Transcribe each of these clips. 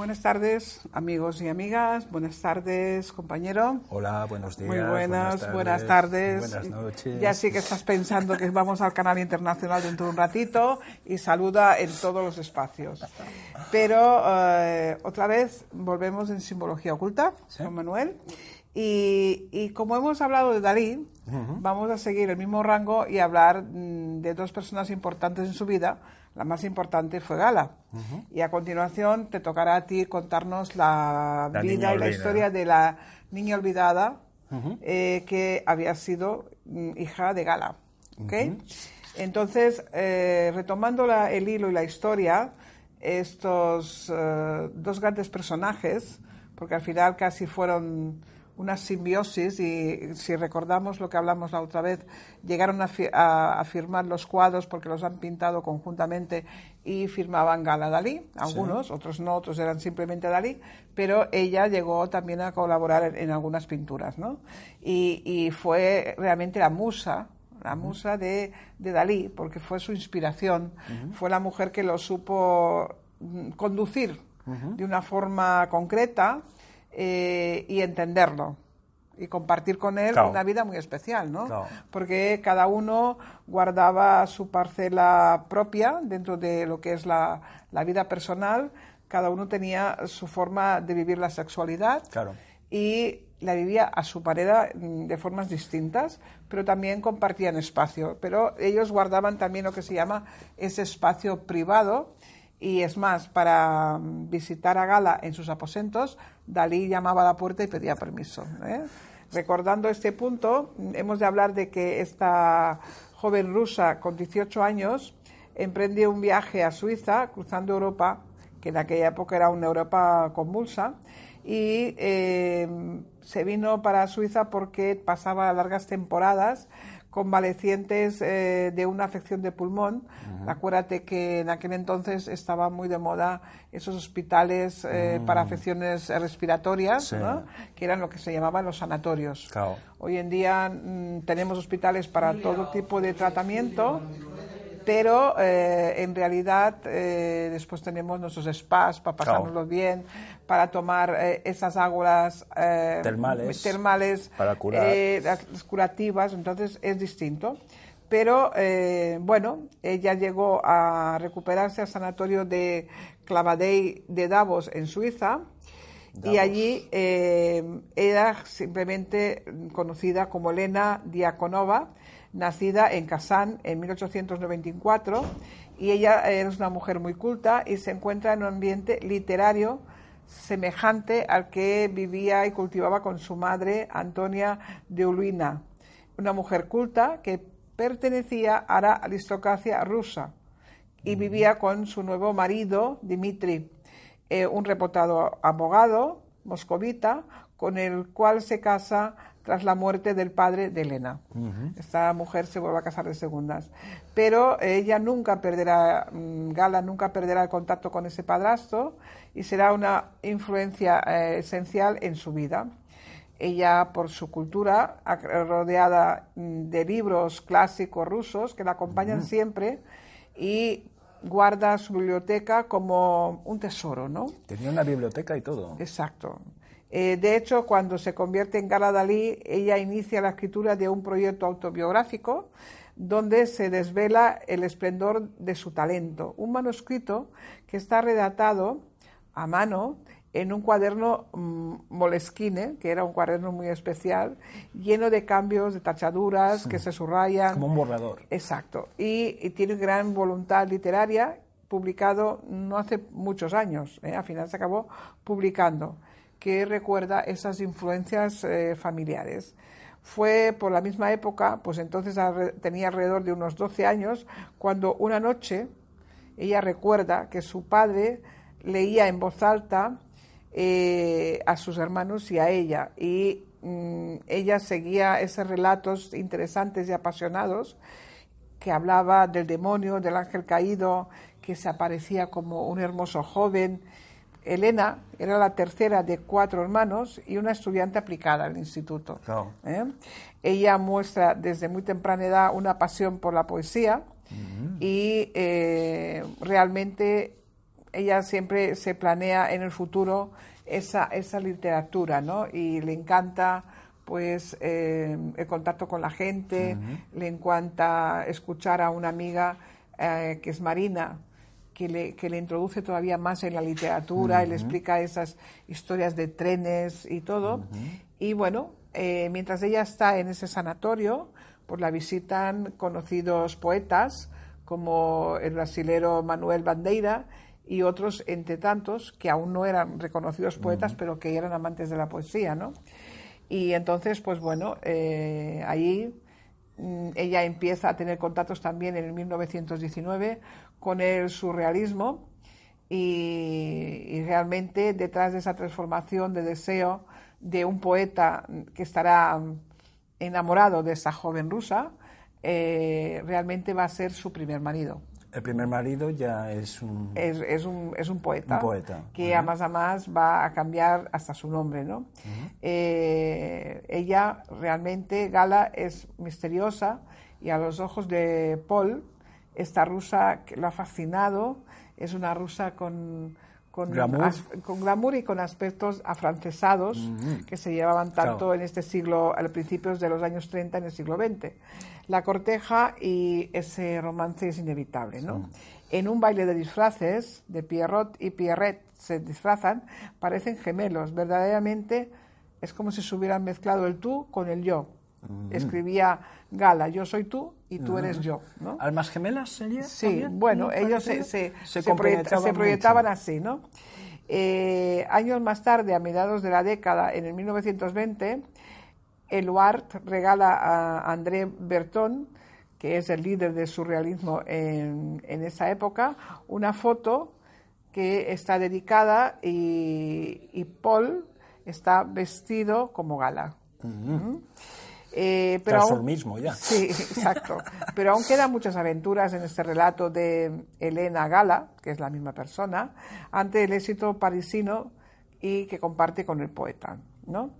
Buenas tardes, amigos y amigas. Buenas tardes, compañero. Hola, buenos días. Muy buenas, buenas tardes. Buenas noches. Ya sí que estás pensando que vamos al canal internacional dentro de un ratito y saluda en todos los espacios. Pero eh, otra vez volvemos en simbología oculta con Manuel. Y, y, como hemos hablado de Dalí, vamos a seguir el mismo rango y hablar mm, de dos personas importantes en su vida. La más importante fue Gala. Y a continuación te tocará a ti contarnos la, La vida y la historia de la niña olvidada eh, que había sido mm, hija de Gala. Entonces, eh, retomando la- el hilo y la historia, estos eh, dos grandes personajes, porque al final casi fueron una simbiosis y si recordamos lo que hablamos la otra vez, llegaron a, fi- a- a firmar los cuadros porque los han pintado conjuntamente y firmaban Gala Dalí, algunos, otros no, otros eran simplemente Dalí, pero ella llegó también a colaborar en, en algunas pinturas, ¿no? Y, y fue realmente la musa la musa de, de Dalí, porque fue su inspiración, fue la mujer que lo supo mm, conducir de una forma concreta eh, y entenderlo y compartir con él Claro. una vida muy especial, ¿no? Claro. Porque cada uno guardaba su parcela propia dentro de lo que es la, la vida personal, cada uno tenía su forma de vivir la sexualidad Claro. y la vivía a su manera mm, de formas distintas, pero también compartían espacio. Pero ellos guardaban también lo que se llama ese espacio privado. Y es más, para mm, visitar a Gala en sus aposentos, Dalí llamaba a la puerta y pedía permiso. ¿eh? Recordando este punto, hemos de hablar de que esta joven rusa con 18 años emprende un viaje a Suiza, cruzando Europa, que en aquella época era una Europa convulsa, y eh, se vino para Suiza porque pasaba largas temporadas convalecientes eh, de una afección de pulmón. Acuérdate que en aquel entonces estaba muy de moda esos hospitales eh, para afecciones respiratorias, Sí. ¿no? que eran lo que se llamaban los sanatorios. Claro. Hoy en día mm, tenemos hospitales para todo tipo de tratamiento, pero eh, en realidad eh, después tenemos nuestros spas para pasárnoslo bien, para tomar eh, esas aguas Termales. termales, Para curar. las curativas, entonces es distinto. Pero bueno, ella llegó a recuperarse al sanatorio de Clavadey de Davos en Suiza y allí era simplemente conocida como Elena Diakonova, nacida en Kazán en 1894 y ella es una mujer muy culta y se encuentra en un ambiente literario semejante al que vivía y cultivaba con su madre Antonia de Uluina, una mujer culta que pertenecía a la aristocracia rusa y vivía con su nuevo marido Dmitri, eh, un reputado abogado moscovita con el cual se casa tras la muerte del padre de Elena. Esta mujer se vuelve a casar de segundas. Pero ella nunca perderá, mm, Gala nunca perderá el contacto con ese padrastro y será una influencia eh, esencial en su vida. Ella, por su cultura, rodeada mm, de libros clásicos rusos que la acompañan siempre y guarda su biblioteca como un tesoro, ¿no? Tenía una biblioteca y todo. Exacto. Eh, de hecho, cuando se convierte en Gala Dalí, ella inicia la escritura de un proyecto autobiográfico donde se desvela el esplendor de su talento. Un manuscrito que está redactado a mano en un cuaderno mm, Moleskine, que era un cuaderno muy especial, lleno de cambios, de tachaduras que se subrayan. Como un borrador. Exacto. Y, y tiene gran voluntad literaria, publicado no hace muchos años, ¿eh? al final se acabó publicando, que recuerda esas influencias eh, familiares. Fue por la misma época, pues entonces tenía alrededor de unos 12 años, cuando una noche ella recuerda que su padre leía en voz alta eh, a sus hermanos y a ella. Y mm, ella seguía esos relatos interesantes y apasionados que hablaba del demonio, del ángel caído, que se aparecía como un hermoso joven. Elena era la tercera de cuatro hermanos y una estudiante aplicada al instituto. ¿eh? Ella muestra desde muy temprana edad una pasión por la poesía y eh, realmente ella siempre se planea en el futuro esa, esa literatura, ¿no? Y le encanta pues eh, el contacto con la gente, le encanta escuchar a una amiga que es Marina, que le, que le, introduce todavía más en la literatura y le explica esas historias de trenes y todo. Y bueno, eh, mientras ella está en ese sanatorio, pues la visitan conocidos poetas como el brasilero Manuel Bandeira y otros entre tantos que aún no eran reconocidos poetas, pero que eran amantes de la poesía, ¿no? Y entonces, pues bueno, eh, ahí ella empieza a tener contactos también en el 1919 con el surrealismo y, y, realmente detrás de esa transformación de deseo de un poeta que estará enamorado de esa joven rusa, eh, realmente va a ser su primer marido. El primer marido ya es un... Es, es un, es un poeta. Un poeta. Que a más a más va a cambiar hasta su nombre, ¿no? eh, ella realmente, Gala, es misteriosa y a los ojos de Paul, esta rusa que lo ha fascinado, es una rusa con... Con glamour. as, con glamour y con aspectos afrancesados que se llevaban tanto Claro. en este siglo, a principios de los años 30 en el siglo XX. La corteja y ese romance es inevitable, ¿no? En un baile de disfraces, de Pierrot y Pierrette se disfrazan, parecen gemelos. Verdaderamente es como si se hubieran mezclado el tú con el yo. Escribía Gala, yo soy tú y tú eres yo, ¿no? ¿Almas gemelas sería? Sí, también? bueno, ¿No? ellos se, se, Se proyectaban así, ¿no? Eh, años más tarde, a mediados de la década, en el 1920, Eluard regala a André Breton, que es el líder del surrealismo en, en esa época, una foto que está dedicada y, y Paul está vestido como gala. ¿Mm? Eh, pero aún- Transformismo ya. Sí, exacto. Pero aún quedan muchas aventuras en este relato de Elena Gala, que es la misma persona, ante el éxito parisino y que comparte con el poeta, ¿no?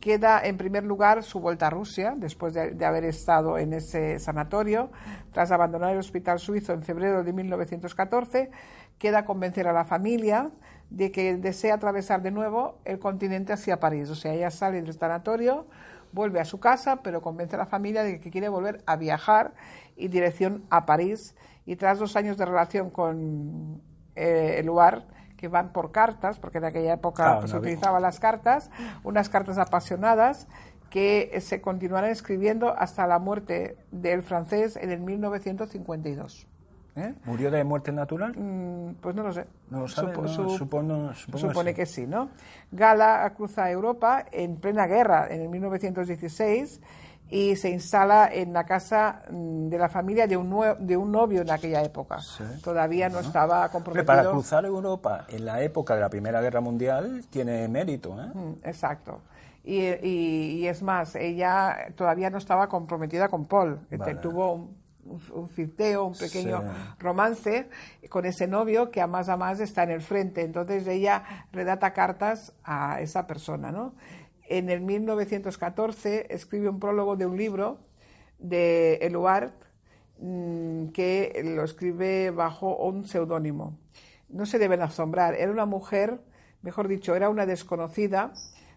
Queda en primer lugar su vuelta a Rusia, después de, haber estado en ese sanatorio, tras abandonar el hospital suizo en febrero de 1914, queda convencer a la familia de que desea atravesar de nuevo el continente hacia París. O sea, ella sale del sanatorio, vuelve a su casa, pero convence a la familia de que quiere volver a viajar y dirección a París. Y tras dos años de relación con eh, el lugar, que van por cartas, porque en aquella época Claro, pues, no se utilizaban las cartas, unas cartas apasionadas que eh, se continuarán escribiendo hasta la muerte del francés en el 1952. ¿Eh? ¿Murió de muerte natural? Mm, Pues no lo sé. No lo sabe, Supo- no, su- supono- supongo supone sí. que sí, ¿no? Gala cruza Europa en plena guerra en el 1916 y se instala en la casa mm, de la familia de un, de un novio en aquella época. Todavía no estaba Hombre, comprometido. para cruzar Europa en la época de la Primera Guerra Mundial tiene mérito, ¿eh? Mm, Exacto. Y, y- y es más, ella todavía no estaba comprometida con Paul. Este, Vale. Tuvo un, un, un un pequeño Sí. romance con ese novio que a más a más está en el frente. Entonces ella redata cartas a esa persona, ¿no? En el 1914 escribe un prólogo de un libro de Eluard mm, que lo escribe bajo un seudónimo. No se deben asombrar, era una mujer, mejor dicho, era una desconocida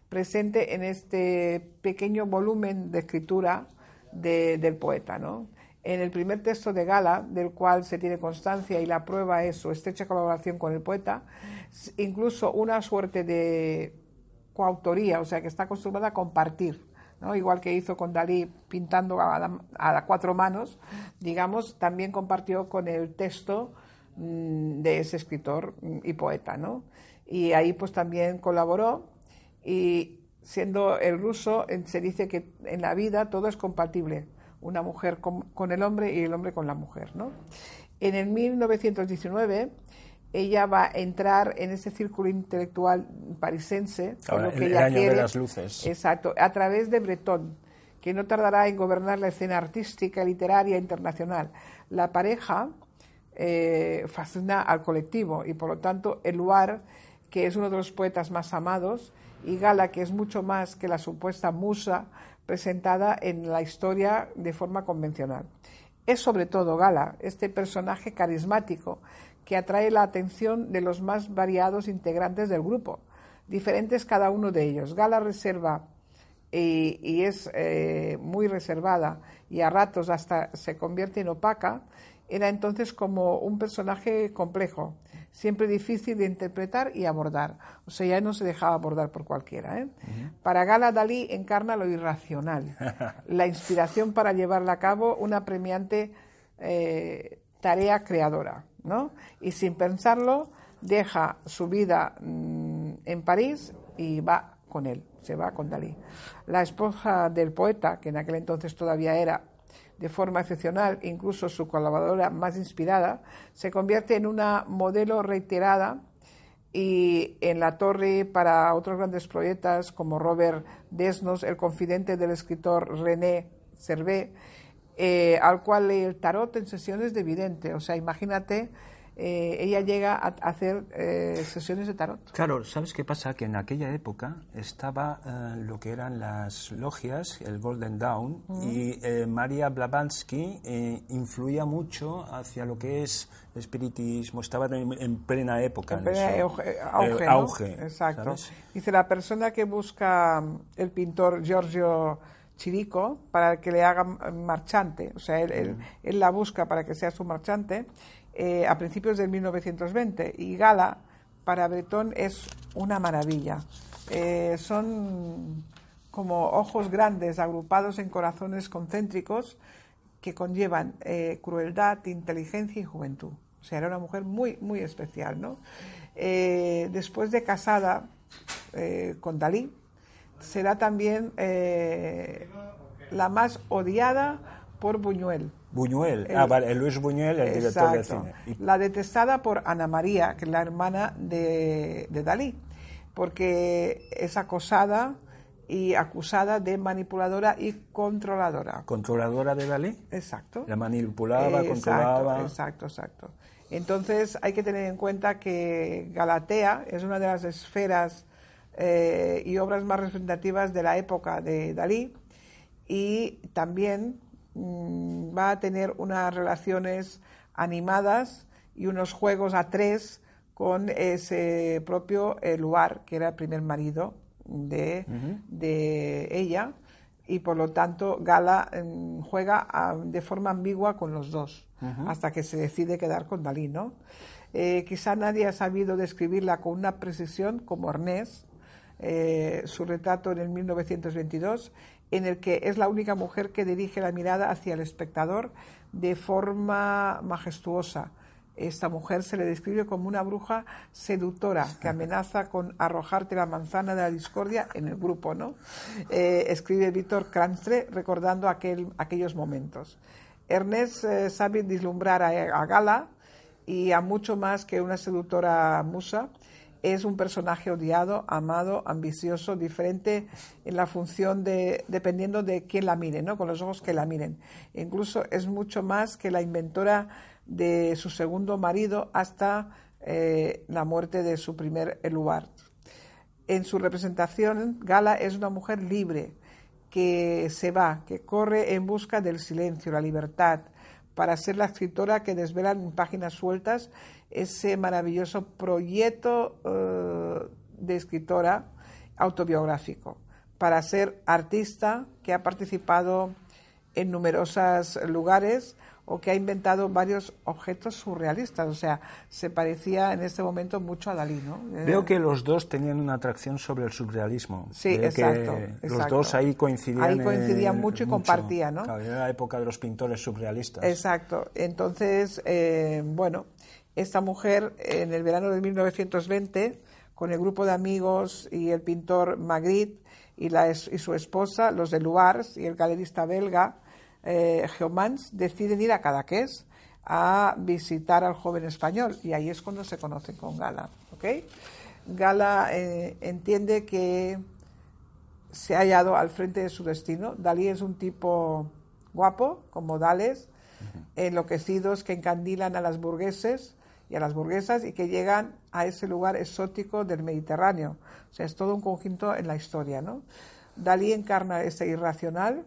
presente en este pequeño volumen de escritura de- del poeta. ¿no? En el primer texto de Gala, del cual se tiene constancia y la prueba es su estrecha colaboración con el poeta, incluso una suerte de coautoría, o sea que está acostumbrada a compartir, ¿no? igual que hizo con Dalí pintando a, la- a las cuatro manos, digamos, también compartió con el texto mm, de ese escritor mm, y poeta, ¿no? Y ahí pues también colaboró y siendo el ruso se dice que en la vida todo es compatible, una mujer con, con el hombre y el hombre con la mujer, ¿no? En el 1919 ella va a entrar en ese círculo intelectual parisense, Ahora, lo que el ella año de quiere, las luces. exacto, a través de Breton, que no tardará en gobernar la escena artística literaria internacional. La pareja eh, fascina al colectivo y por lo tanto Eluard, que es uno de los poetas más amados, y Gala, que es mucho más que la supuesta musa presentada en la historia de forma convencional. Es sobre todo Gala, este personaje carismático que atrae la atención de los más variados integrantes del grupo, diferentes cada uno de ellos. Gala reserva y, y es eh, muy reservada y a ratos hasta se convierte en opaca, era entonces como un personaje complejo, siempre difícil de interpretar y abordar. O sea, ya no se dejaba abordar por cualquiera. ¿eh? Para Gala, Dalí encarna lo irracional, la inspiración para llevarla a cabo una premiante eh, tarea creadora. Y sin pensarlo, deja su vida mm, en París y va con él, se va con Dalí. La esposa del poeta, que en aquel entonces todavía era de forma excepcional, incluso su colaboradora más inspirada, se convierte en una modelo reiterada y en la torre para otros grandes poetas como Robert Desnos, el confidente del escritor René Servet, eh, al cual lee el tarot en sesiones de vidente. O sea, imagínate, eh, ella llega a hacer eh, sesiones de tarot. Claro, ¿sabes qué pasa? Que en aquella época estaba eh, lo que eran las logias, el Golden Dawn, y eh, María Blavatsky eh, influía mucho hacia lo que es el espiritismo, estaba en, en plena época. En en plena eso. auge, auge, ¿no? auge, Exacto. ¿sabes? Dice, la persona que busca el pintor Giorgio Chirico para que le haga mm, marchante, o sea, él, él- él la busca para que sea su marchante, eh, a principios del 1920. Y Gala, para Bretón, es una maravilla. Eh, son como ojos grandes agrupados en corazones concéntricos que conllevan eh, crueldad, inteligencia y juventud. O sea, era una mujer muy, muy especial, ¿no? Eh, después de casada eh, con Dalí, será también eh, la más odiada por Buñuel. Buñuel, El- ah, vale, Luis Buñuel, el director del Exacto. cine. La detestada por Ana María, que es la hermana de, de Dalí, porque es acosada y acusada de manipuladora y controladora. controladora de Dalí, Exacto. la manipulaba, Eh, controlaba. Exacto, exacto, exacto. Entonces hay que tener en cuenta que Galatea es una de las esferas eh, y obras más representativas de la época de Dalí. Y también mm, va a tener unas relaciones animadas y unos juegos a tres con ese propio eh, Luar, que era el primer marido de, de ella, y por lo tanto Gala mm, juega ah, de forma ambigua con los dos, hasta que se decide quedar con Dalí, ¿no? Eh, quizá nadie ha sabido describirla con una precisión como Ernest, eh, su retrato en el 1922, en el que es la única mujer que dirige la mirada hacia el espectador de forma majestuosa. Esta mujer se le describe como una bruja seductora que amenaza con arrojarte la manzana de la discordia en el grupo, ¿no? Eh, escribe Víctor Kranzle recordando aquel, aquellos momentos. Ernest eh, sabe vislumbrar a, a Gala y a mucho más que una seductora musa. Es un personaje odiado, amado, ambicioso, diferente en la función de, dependiendo de quién la mire, ¿no? Con los ojos que la miren. Incluso es mucho más que la inventora de su segundo marido hasta eh, la muerte de su primer Eluard. En su representación, Gala es una mujer libre, que se va, que corre en busca del silencio, la libertad, para ser la escritora que desvela en páginas sueltas ese maravilloso proyecto eh, de escritora autobiográfico, para ser artista que ha participado en numerosos lugares o que ha inventado varios objetos surrealistas. O sea, se parecía en este momento mucho a Dalí, ¿no? Eh, Veo que los dos tenían una atracción sobre el surrealismo. Sí, Veo exacto, que Los exacto. dos ahí coincidían. Ahí coincidían mucho y compartían, ¿no? Claro, era la época de los pintores surrealistas. Exacto. Entonces, eh, bueno, esta mujer en el verano de 1920, con el grupo de amigos y el pintor Magritte y, la y su esposa, los de Luars y el galerista belga eh, Geomans, deciden ir a Cadaqués a visitar al joven español y ahí es cuando se conocen con Gala. ¿ok? Gala eh, entiende que se ha hallado al frente de su destino. Dalí es un tipo guapo, como Dales, enloquecidos que encandilan a las burgueses y a las burguesas y que llegan a ese lugar exótico del Mediterráneo. O sea, es todo un conjunto en la historia, ¿no? Dalí encarna ese irracional,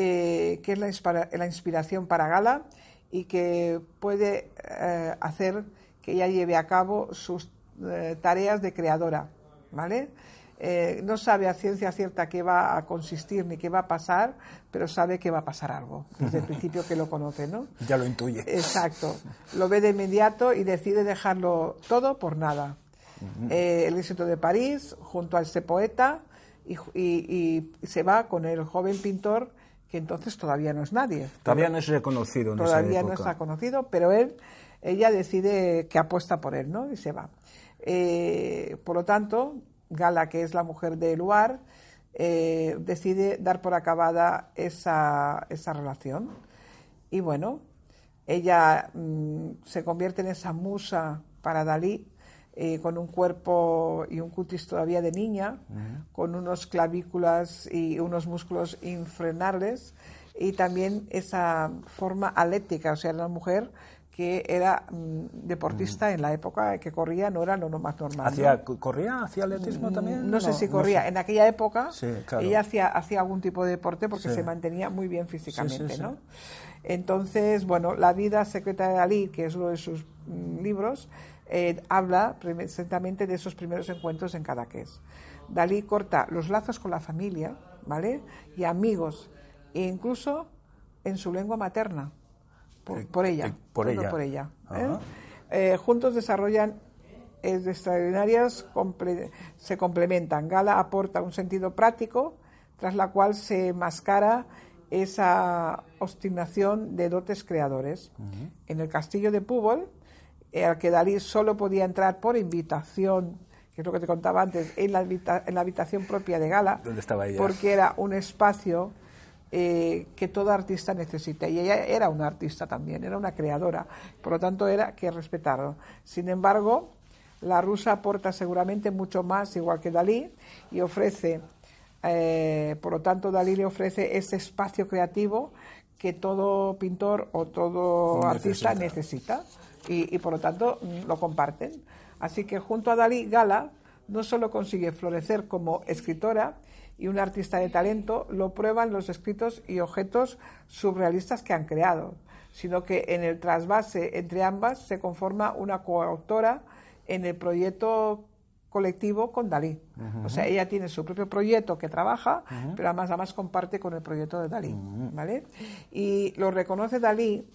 eh, que es la, inspiración para Gala y que puede eh, hacer que ella lleve a cabo sus eh, tareas de creadora, ¿vale? Eh, no sabe a ciencia cierta qué va a consistir ni qué va a pasar, pero sabe que va a pasar algo, desde el principio que lo conoce, ¿no? Ya lo intuye. Exacto. Lo ve de inmediato y decide dejarlo todo por nada. Eh, el éxito de París, junto a este poeta, y, se va con el joven pintor que entonces todavía no es nadie. Todavía no es reconocido. En todavía esa no está conocido, pero él, ella decide que apuesta por él, ¿no? Y se va. Eh, por lo tanto, Gala, que es la mujer de Eluar, eh, decide dar por acabada esa, esa relación. Y bueno, ella mm, se convierte en esa musa para Dalí, eh, con un cuerpo y un cutis todavía de niña, con unos clavículas y unos músculos infrenables, y también esa forma atlética, o sea, la mujer que era mm, deportista mm. en la época que corría, no era lo más normal. ¿Hacía, ¿Corría? ¿Hacía atletismo mm, también? No, sé si corría. En aquella época ella hacía, hacía algún tipo de deporte porque se mantenía muy bien físicamente. ¿no? Entonces, bueno, La vida secreta de Dalí, que es uno de sus libros, eh, habla precisamente de esos primeros encuentros en Cadaqués. Dalí corta los lazos con la familia, ¿vale? Y amigos, e incluso en su lengua materna por, ella. Por ella. Por ella ¿eh? Eh, juntos desarrollan extraordinarias, se complementan. Gala aporta un sentido práctico, tras la cual se mascara esa obstinación de dotes creadores. En el castillo de Púbol, eh, al que Dalí solo podía entrar por invitación, que es lo que te contaba antes, en la, en la habitación propia de Gala, estaba porque era un espacio eh, que todo artista necesita. Y ella era una artista también, era una creadora, por lo tanto era que respetarlo. Sin embargo, la rusa aporta seguramente mucho más, igual que Dalí, y ofrece, eh, por lo tanto, Dalí le ofrece ese espacio creativo que todo pintor o todo artista necesita, y, y por lo tanto lo comparten. Así que junto a Dalí, Gala no solo consigue florecer como escritora, y un artista de talento lo prueban los escritos y objetos surrealistas que han creado, sino que en el trasvase entre ambas se conforma una coautora en el proyecto colectivo con Dalí. O sea, ella tiene su propio proyecto que trabaja, pero además, además comparte con el proyecto de Dalí. ¿vale? Y lo reconoce Dalí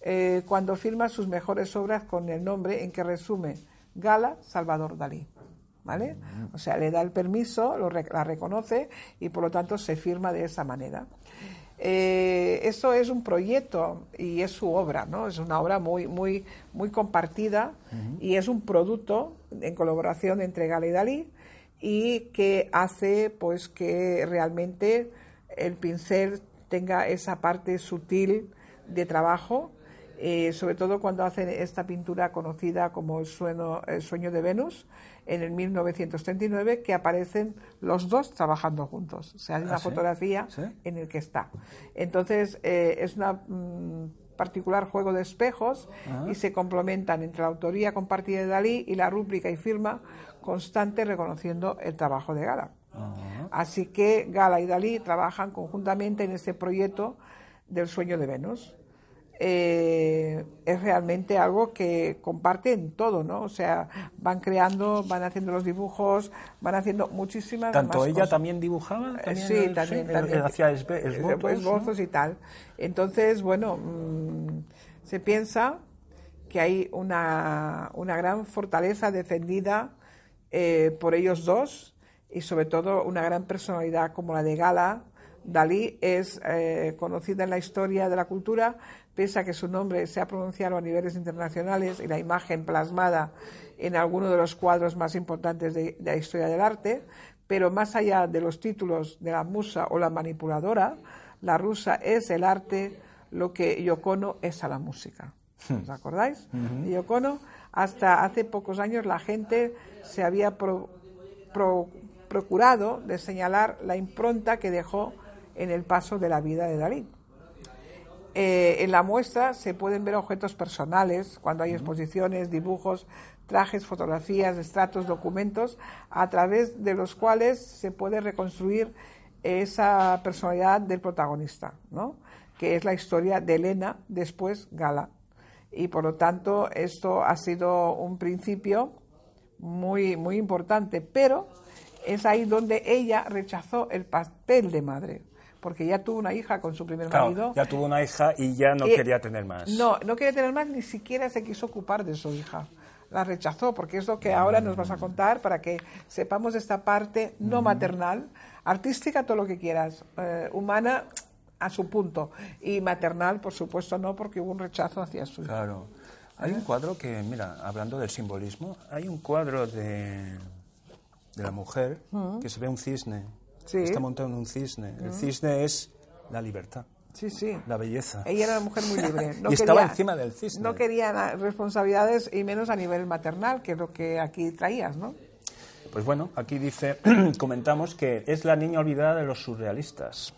eh, cuando firma sus mejores obras con el nombre en que resume Gala Salvador Dalí. ¿vale? O sea, le da el permiso, lo, la reconoce y por lo tanto se firma de esa manera. Eh, eso es un proyecto y es su obra, ¿no? Es una obra muy, muy, muy compartida y es un producto en colaboración entre Gala y Dalí y que hace pues que realmente el pincel tenga esa parte sutil de trabajo, eh, sobre todo cuando hace esta pintura conocida como el sueño, el sueño de Venus, en el 1939 que aparecen los dos trabajando juntos. O sea, hay una ¿Ah, fotografía en el que está. Entonces, eh, es un mm, particular juego de espejos ah. y se complementan entre la autoría compartida de Dalí y la rúbrica y firma constante reconociendo el trabajo de Gala. Ah. Así que Gala y Dalí trabajan conjuntamente en este proyecto del sueño de Venus. Eh, es realmente algo que comparten todo, ¿no? O sea, van creando, van haciendo los dibujos, van haciendo muchísimas ¿Tanto ella también dibujaba? Eh, sí, también, también. Hacía esbozos, y tal. Entonces, bueno, mm, se piensa que hay una, una gran fortaleza defendida eh, por ellos dos y sobre todo una gran personalidad como la de Gala, Dalí es conocida en la historia de la cultura pese a que su nombre se ha pronunciado a niveles internacionales y la imagen plasmada en alguno de los cuadros más importantes de, la historia del arte, pero más allá de los títulos de la musa o la manipuladora, la rusa es el arte, lo que Yoko Ono es a la música. ¿Os acordáis? Ono, hasta hace pocos años la gente se había pro- pro- procurado de señalar la impronta que dejó en el paso de la vida de Dalí. Eh, en la muestra se pueden ver objetos personales, cuando hay exposiciones, dibujos, trajes, fotografías, estratos, documentos, a través de los cuales se puede reconstruir esa personalidad del protagonista, ¿no? que es la historia de Elena, después Gala. Y por lo tanto, esto ha sido un principio muy, muy importante, pero es ahí donde ella rechazó el papel de madre, porque ya tuvo una hija con su primer Claro, marido. ya tuvo una hija y ya no Y- quería tener más. No, no quería tener más, ni siquiera se quiso ocupar de su hija. La rechazó, porque es lo que ahora nos vas a contar para que sepamos esta parte no maternal, artística, todo lo que quieras, eh, humana a su punto, y maternal, por supuesto, no, porque hubo un rechazo hacia su hija. Claro. Hay un cuadro que, mira, hablando del simbolismo, hay un cuadro de, de la mujer que se ve un cisne. Sí. Está montado en un cisne. El cisne es la libertad, Sí, sí. la belleza. Ella era una mujer muy libre. No Y estaba quería- encima del cisne. No quería responsabilidades y menos a nivel maternal, que es lo que aquí traías, ¿no? Pues bueno, aquí dice, comentamos que es la niña olvidada de los surrealistas.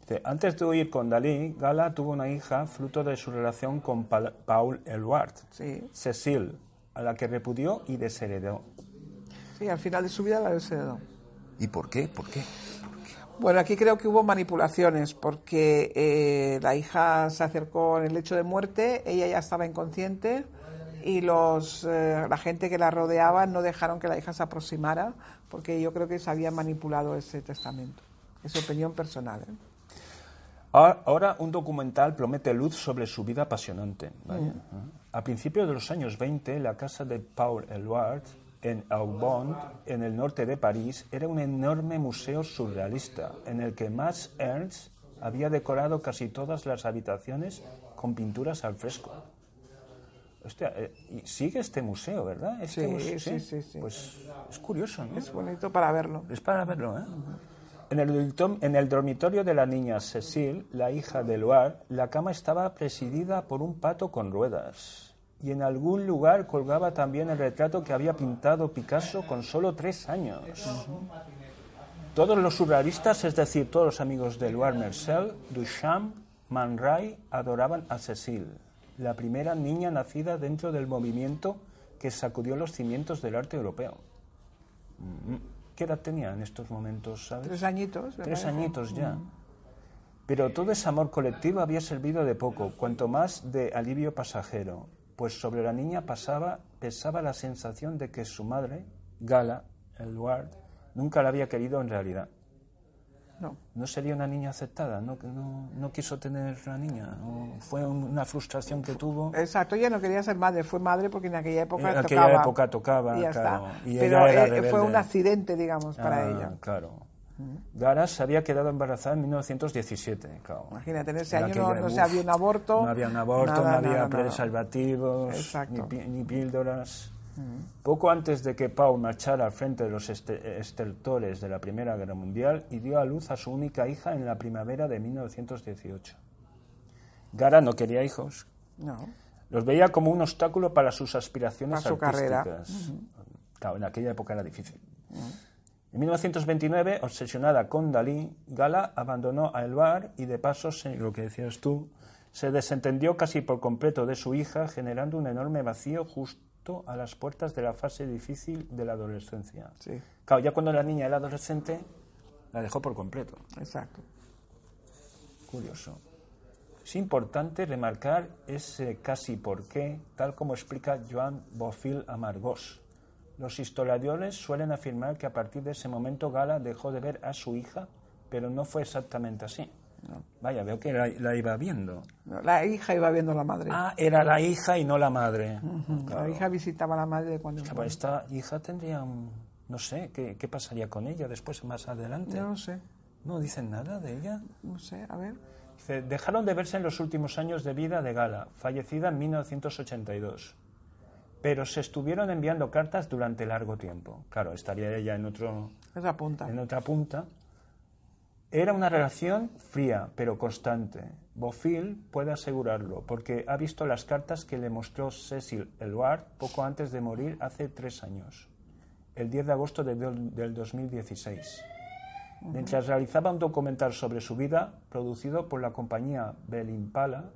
Dice, antes de huir con Dalí, Gala tuvo una hija fruto de su relación con Pa- Paul Eluard, Sí. Cecile, a la que repudió y desheredó. Sí, al final de su vida la desheredó. ¿Y por qué? ¿Por qué? Bueno, aquí creo que hubo manipulaciones porque eh, la hija se acercó en el lecho de muerte, ella ya estaba inconsciente y los, eh, la gente que la rodeaba no dejaron que la hija se aproximara porque yo creo que se había manipulado ese testamento. Es opinión personal. ¿eh? Ahora- Ahora un documental promete luz sobre su vida apasionante. vaya. A principios de los años 20, la casa de Paul Eluard en Aubonne, en el norte de París, era un enorme museo surrealista en el que Max Ernst había decorado casi todas las habitaciones con pinturas al fresco. Hostia, eh, y sigue este museo, ¿verdad? Este Sí, museo, sí, sí, sí. Pues es curioso, ¿no? Es bonito para verlo. Es para verlo, ¿eh? En el, en el dormitorio de la niña Cecile, la hija de Loire, la cama estaba presidida por un pato con ruedas. Y en algún lugar colgaba también el retrato que había pintado Picasso con solo tres años. Todos los surrealistas, es decir, todos los amigos de Loire Marcel, Duchamp, Man Ray, adoraban a Cecile, la primera niña nacida dentro del movimiento que sacudió los cimientos del arte europeo. Mm, ¿Qué edad tenía en estos momentos, sabes? Tres añitos. Tres parece. añitos ya. Pero todo ese amor colectivo había servido de poco, cuanto más de alivio pasajero, pues sobre la niña pasaba, pesaba la sensación de que su madre, Gala, Eluard, nunca la había querido en realidad. No. No sería una niña aceptada, no, no, no quiso tener la niña, o fue un- una frustración que tuvo. Exacto, ella no quería ser madre, fue madre porque en aquella época En aquella tocaba. época tocaba, y ya claro, está. y Pero ella era eh, fue un accidente, digamos, para Ah, ella. Claro. Gara se había quedado embarazada en 1917, claro. Imagínate, en ese En año no, se había un aborto. No había un aborto, nada, no había preservativos, ni, píldoras. Poco antes de que Paul marchara al frente de los este- estertores de la Primera Guerra Mundial y dio a luz a su única hija en la primavera de 1918. Gara no quería hijos, No. los veía como un obstáculo para sus aspiraciones Para su carrera. artísticas. Claro, en aquella época era difícil. En 1929, obsesionada con Dalí, Gala abandonó a Elbar y de paso, se- lo que decías tú, se desentendió casi por completo de su hija, generando un enorme vacío justo a las puertas de la fase difícil de la adolescencia. Sí, Claro, ya cuando la niña era adolescente, la dejó por completo. exacto. Curioso. Es importante remarcar ese casi por qué, tal como explica Joan Bofill Amargós. Los historiadores suelen afirmar que a partir de ese momento Gala dejó de ver a su hija, pero no fue exactamente así. Vaya, veo que la, la iba viendo. No, La hija iba viendo a la madre. Ah, era la hija y no la madre. La hija visitaba a la madre cuando Claro. Esta hija tendría un... No sé, ¿qué, qué pasaría con ella después, más adelante? No lo sé, ¿No dicen nada de ella? no sé, a ver. Dejaron de verse en los últimos años de vida de Gala, fallecida en 1982. Pero se estuvieron enviando cartas durante largo tiempo. Claro, estaría ella en, otro, Esa punta. en otra punta. Era una relación fría, pero constante. Bofill puede asegurarlo, porque ha visto las cartas que le mostró Cecil Eluard poco antes de morir hace tres años, el 10 de agosto de- del 2016. Mientras realizaba un documental sobre su vida, producido por la compañía Belimpala,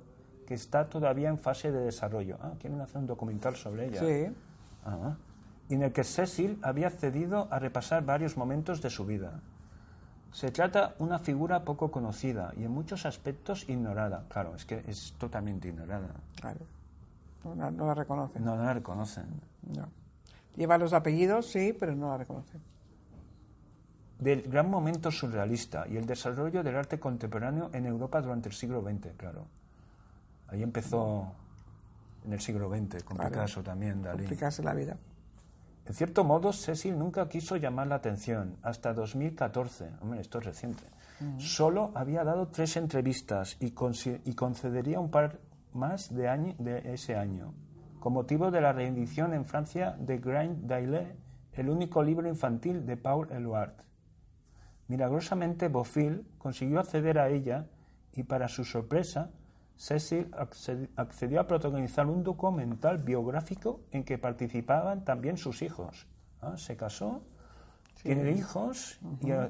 que está todavía en fase de desarrollo. Ah, quieren hacer un documental sobre ella. Sí. Ah, y en el que Cecil había accedido a repasar varios momentos de su vida. Se trata una figura poco conocida y en muchos aspectos ignorada. Claro, es que es totalmente ignorada. Claro. No, la- no la reconocen. No, no la reconocen. No. Lleva los apellidos, sí, pero no la reconocen. Del gran momento surrealista y el desarrollo del arte contemporáneo en Europa durante el siglo XX, claro. Ahí empezó en el siglo XX, con Claro. Picasso también, Dalí. La vida. En cierto modo, Cecil nunca quiso llamar la atención, hasta 2014. Hombre, esto es reciente. Solo había dado tres entrevistas y, concedería un par más de, año, de ese año, con motivo de la reedición en Francia de Grain d'Ailé, el único libro infantil de Paul Eluard. Milagrosamente, Bofill consiguió acceder a ella y, para su sorpresa, Cecil acced- accedió a protagonizar un documental biográfico en que participaban también sus hijos. Ah, Se casó, tiene hijos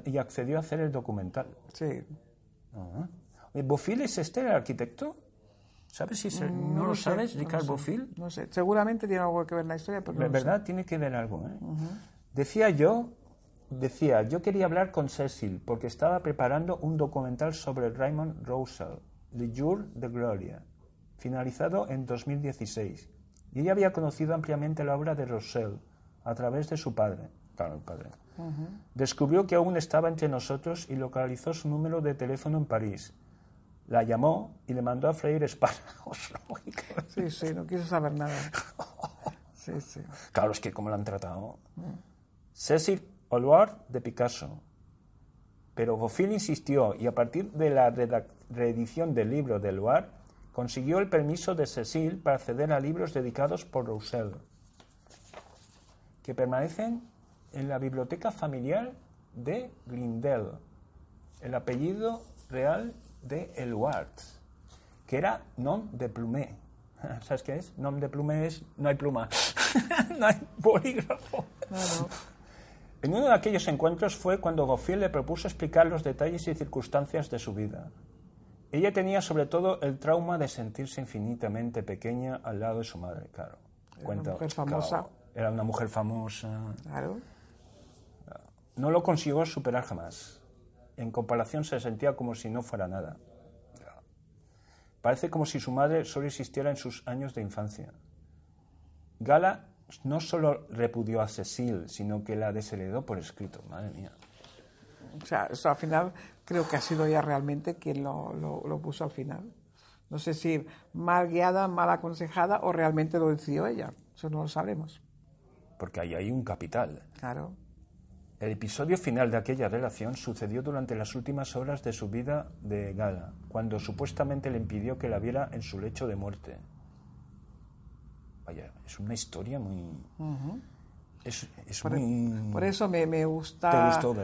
y, accedió a hacer el documental. Sí. ¿Bofill es este el arquitecto? ¿Sabes si se- no, lo lo sé, sabes, no Ricard sé. Bofill? No sé. Seguramente tiene algo que ver en la historia, pero no sé. verdad tiene que ver algo. ¿eh? Decía yo, decía, yo quería hablar con Cecil porque estaba preparando un documental sobre Raymond Roussel, Le Jour de Gloria, finalizado en 2016. Y ella había conocido ampliamente la obra de Roussel a través de su padre. Claro, el padre. Descubrió que aún estaba entre nosotros y localizó su número de teléfono en París. La llamó y le mandó a freír espárragos. Sí, sí, no quiso saber nada. Sí, sí. Claro, es que cómo lo han tratado. Cecil Oluard de Picasso. Pero Bofill insistió y a partir de la reedición del libro de Eluard consiguió el permiso de Cecil para acceder a libros dedicados por Roussel, que permanecen en la biblioteca familiar de Grindel, el apellido real de Eluard, que era nom de Plumet. ¿Sabes qué es? Nom de Plumet es no hay pluma, no hay bolígrafo. En uno de aquellos encuentros fue cuando Bofill le propuso explicar los detalles y circunstancias de su vida. Ella tenía sobre todo el trauma de sentirse infinitamente pequeña al lado de su madre, claro. una mujer famosa. claro, era una mujer famosa. Claro. No lo consiguió superar jamás. En comparación se sentía como si no fuera nada. Parece como si su madre solo existiera en sus años de infancia. Gala no solo repudió a Cecil, sino que la desheredó por escrito. Madre mía. O sea, eso al final creo que ha sido ella realmente quien lo, lo- lo puso al final. No sé si mal guiada, mal aconsejada o realmente lo decidió ella. Eso no lo sabemos. Porque ahí hay un capital. Claro. El episodio final de aquella relación sucedió durante las últimas horas de su vida de Gala, cuando supuestamente le impidió que la viera en su lecho de muerte. Vaya, es una historia muy... Es, es Por, muy... por eso me, me gusta gustó,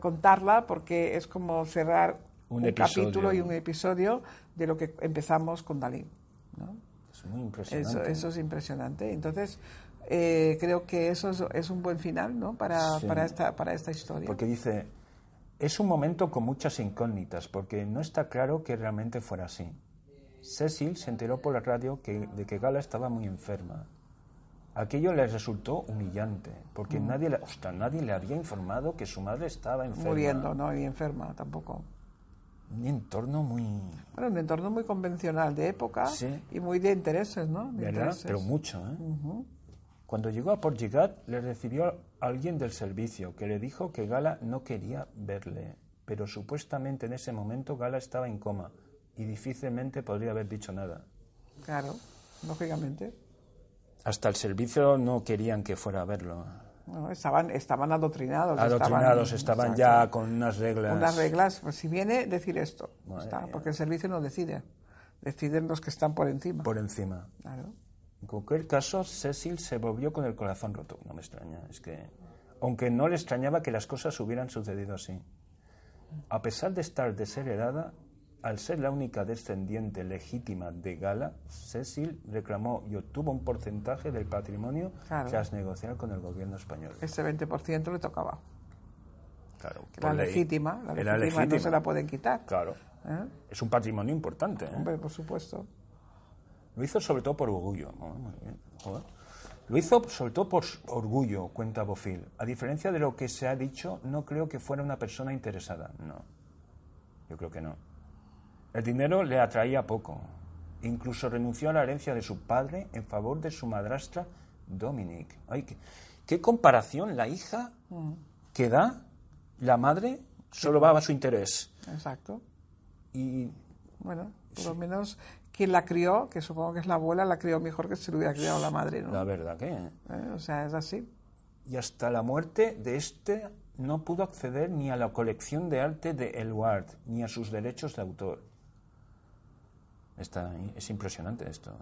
contarla, porque es como cerrar Un un, capítulo y un episodio de lo que empezamos con Dalí. ¿no? Es muy Eso, impresionante. eso es impresionante. Entonces, eh, creo que eso es, es un buen final ¿no? para, Sí. para, esta, para esta historia. Porque dice, es un momento con muchas incógnitas, porque no está claro que realmente fuera así. Cecil se enteró por la radio que, de que Gala estaba muy enferma. Aquello le resultó humillante, porque nadie, le, ostras, nadie le había informado que su madre estaba enferma. Muriendo, no, y enferma tampoco. Un entorno muy... Bueno, un entorno muy convencional de época Sí. y muy de intereses, ¿no? De ¿Verdad? intereses. Pero mucho, ¿eh? Cuando llegó a Port Lligat, le recibió alguien del servicio que le dijo que Gala no quería verle, pero supuestamente en ese momento Gala estaba en coma y difícilmente podría haber dicho nada. Claro, lógicamente. Hasta el servicio no querían que fuera a verlo. Bueno, estaban, estaban adoctrinados. Adoctrinados, estaban exacto. ya con unas reglas. Unas reglas, pues si viene, decir esto. Madre Está, mía. porque el servicio no decide. Deciden los que están por encima. por encima. Claro. En cualquier caso, Cecil se volvió con el corazón roto. No me extraña, es que... Aunque no le extrañaba que las cosas hubieran sucedido así. A pesar de estar desheredada, al ser la única descendiente legítima de Gala, Cecil reclamó y obtuvo un porcentaje del patrimonio Claro. tras negociar con el gobierno español. Ese 20% le tocaba. Claro, La legítima, la legítima no se la pueden quitar. Claro. ¿eh? Es un patrimonio importante. ¿eh? Hombre, por supuesto. Lo hizo sobre todo por orgullo. ¿no? Muy bien. Joder. Lo hizo sobre todo por orgullo, cuenta Bofil. A diferencia de lo que se ha dicho, no creo que fuera una persona interesada. No. Yo creo que no. El dinero le atraía poco. Incluso renunció a la herencia de su padre en favor de su madrastra Dominic. Ay, qué, qué comparación. La hija que da, la madre, solo va a su interés. Exacto. Y Bueno, por lo menos quien la crió, que supongo que es la abuela, la crió mejor que si lo hubiera criado la madre, ¿no? la verdad que... ¿Eh? O sea, es así. y hasta la muerte de este no pudo acceder ni a la colección de arte de Elward ni a sus derechos de autor. Está, es impresionante esto.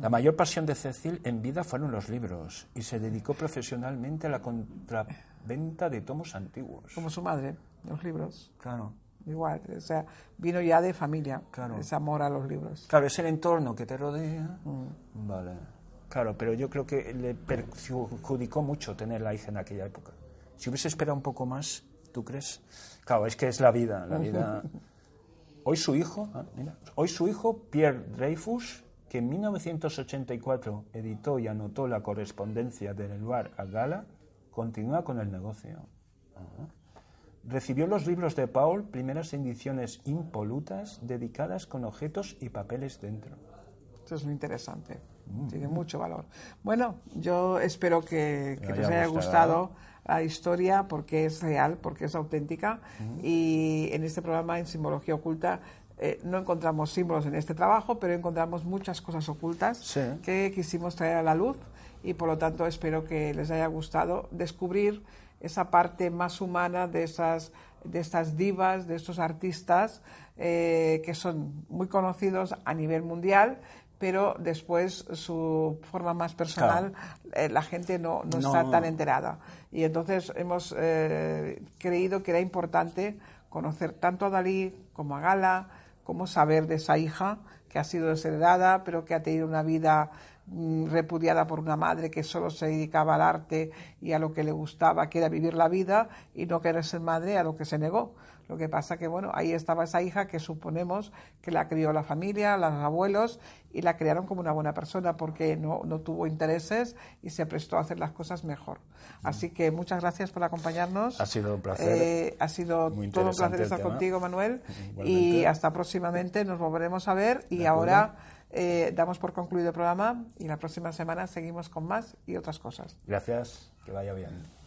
La mayor pasión de Cecil en vida fueron los libros y se dedicó profesionalmente a la contraventa de tomos antiguos. Como su madre, los libros. Claro. Igual, o sea, vino ya de familia, Claro. ese amor a los libros. Claro, es el entorno que te rodea. Vale. Claro, pero yo creo que le perjudicó mucho tener la hija en aquella época. Si hubiese esperado un poco más, ¿tú crees? Claro, es que es la vida, la vida. Hoy su hijo, ah, mira, hoy su hijo Pierre Dreyfus, que en 1984 editó y anotó la correspondencia del Eluard a Gala, continúa con el negocio. Recibió los libros de Paul, primeras ediciones impolutas, dedicadas con objetos y papeles dentro. Esto es muy interesante. Mm. Tiene mucho valor. Bueno, yo espero que, que haya haya gustado. gustado la historia porque es real, porque es auténtica. Y en este programa, en Simbología Oculta, eh, no encontramos símbolos en este trabajo, pero encontramos muchas cosas ocultas Sí. que quisimos traer a la luz y por lo tanto espero que les haya gustado descubrir esa parte más humana de esas de estas divas, de estos artistas eh, que son muy conocidos a nivel mundial, pero después su forma más personal eh, la gente no, no, No. está tan enterada. Y entonces hemos eh, creído que era importante conocer tanto a Dalí como a Gala, como saber de esa hija que ha sido desheredada, pero que ha tenido una vida mm, repudiada por una madre que solo se dedicaba al arte y a lo que le gustaba, que era vivir la vida y no querer ser madre, a lo que se negó. Lo que pasa que, bueno, ahí estaba esa hija que suponemos que la crió la familia, los abuelos, y la criaron como una buena persona porque no, no tuvo intereses y se prestó a hacer las cosas mejor. Así que muchas gracias por acompañarnos. Ha sido un placer. Eh, ha sido Muy todo un placer estar contigo, Manuel. Igualmente. Y hasta próximamente nos volveremos a ver. Y ahora eh, damos por concluido el programa y la próxima semana seguimos con más y otras cosas. Gracias, que vaya bien.